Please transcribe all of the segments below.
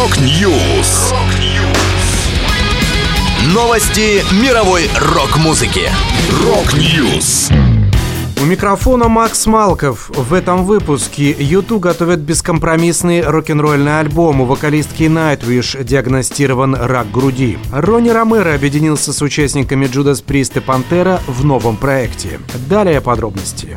Rock News. Новости мировой рок-музыки. Rock News. У микрофона Макс Малков. В этом выпуске U2 готовят бескомпромиссный рок-н-ролльный альбом. У вокалистки Nightwish диагностирован рак груди. Ронни Ромеро объединился с участниками Judas Priest и Пантера в новом проекте. Далее подробности.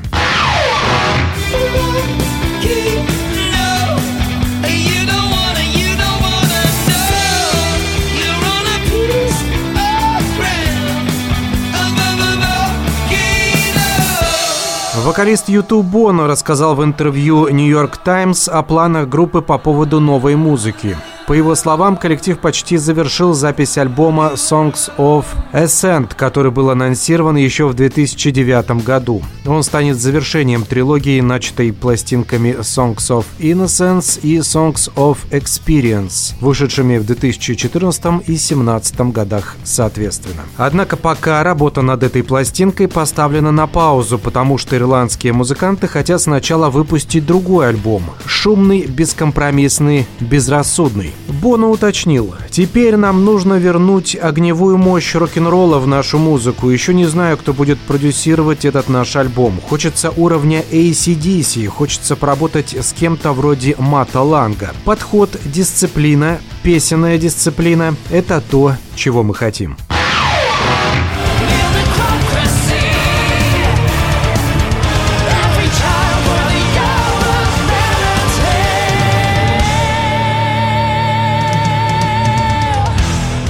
Вокалист YouTube Боно рассказал в интервью New York Times о планах группы по поводу новой музыки. По его словам, коллектив почти завершил запись альбома Songs of Ascent, который был анонсирован еще в 2009 году. Он станет завершением трилогии, начатой пластинками Songs of Innocence и Songs of Experience, вышедшими в 2014 и 2017 годах соответственно. Однако пока работа над этой пластинкой поставлена на паузу, потому что ирландские музыканты хотят сначала выпустить другой альбом – шумный, бескомпромиссный, безрассудный. Боно уточнил, «Теперь нам нужно вернуть огневую мощь рок-н-ролла в нашу музыку. Еще не знаю, кто будет продюсировать этот наш альбом. Хочется уровня ACDC, хочется поработать с кем-то вроде Мата Ланга. Подход, дисциплина, песенная дисциплина – это то, чего мы хотим».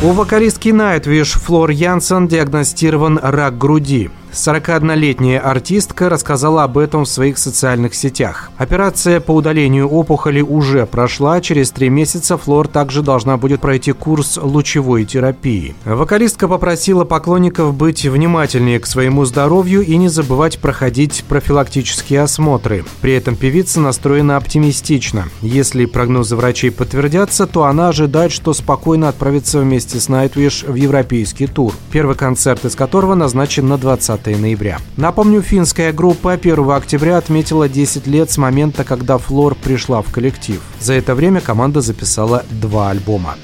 У вокалистки Nightwish Флор Янсен диагностирован рак груди. 41-летняя артистка рассказала об этом в своих социальных сетях. Операция по удалению опухоли уже прошла. Через три месяца Флор также должна будет пройти курс лучевой терапии. Вокалистка попросила поклонников быть внимательнее к своему здоровью и не забывать проходить профилактические осмотры. При этом певица настроена оптимистично. Если прогнозы врачей подтвердятся, то она ожидает, что спокойно отправится вместе с Nightwish в европейский тур, первый концерт из которого назначен на 20 ноября. Напомню, финская группа 1 октября отметила 10 лет с момента, когда Флор пришла в коллектив. За это время команда записала два альбома.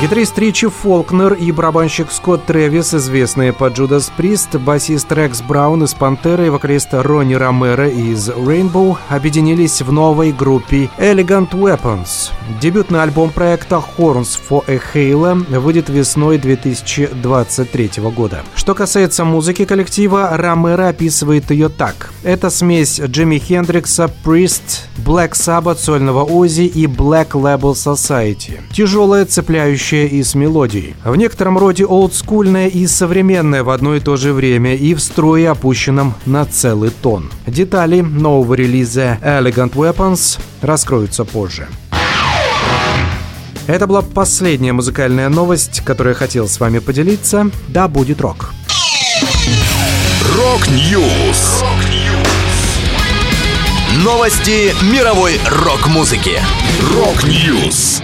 Гитарист Ричи Фолкнер и барабанщик Скотт Трэвис, известные по Judas Priest, басист Рекс Браун из Пантеры и вокалист Ронни Ромеро из Rainbow объединились в новой группе Elegant Weapons. Дебютный альбом проекта Horns for a Halo выйдет весной 2023 года. Что касается музыки коллектива, Ромеро описывает ее так. Это смесь Джимми Хендрикса, Priest, Black Sabbath, сольного Ози и Black Label Society. Тяжелая, цепляющая звучащая и с мелодией. В некотором роде олдскульная и современная в одно и то же время и в строе опущенном на целый тон. Детали нового релиза Elegant Weapons раскроются позже. Это была последняя музыкальная новость, которую я хотел с вами поделиться. Да, будет рок. Rock News. Новости мировой рок-музыки. Rock News.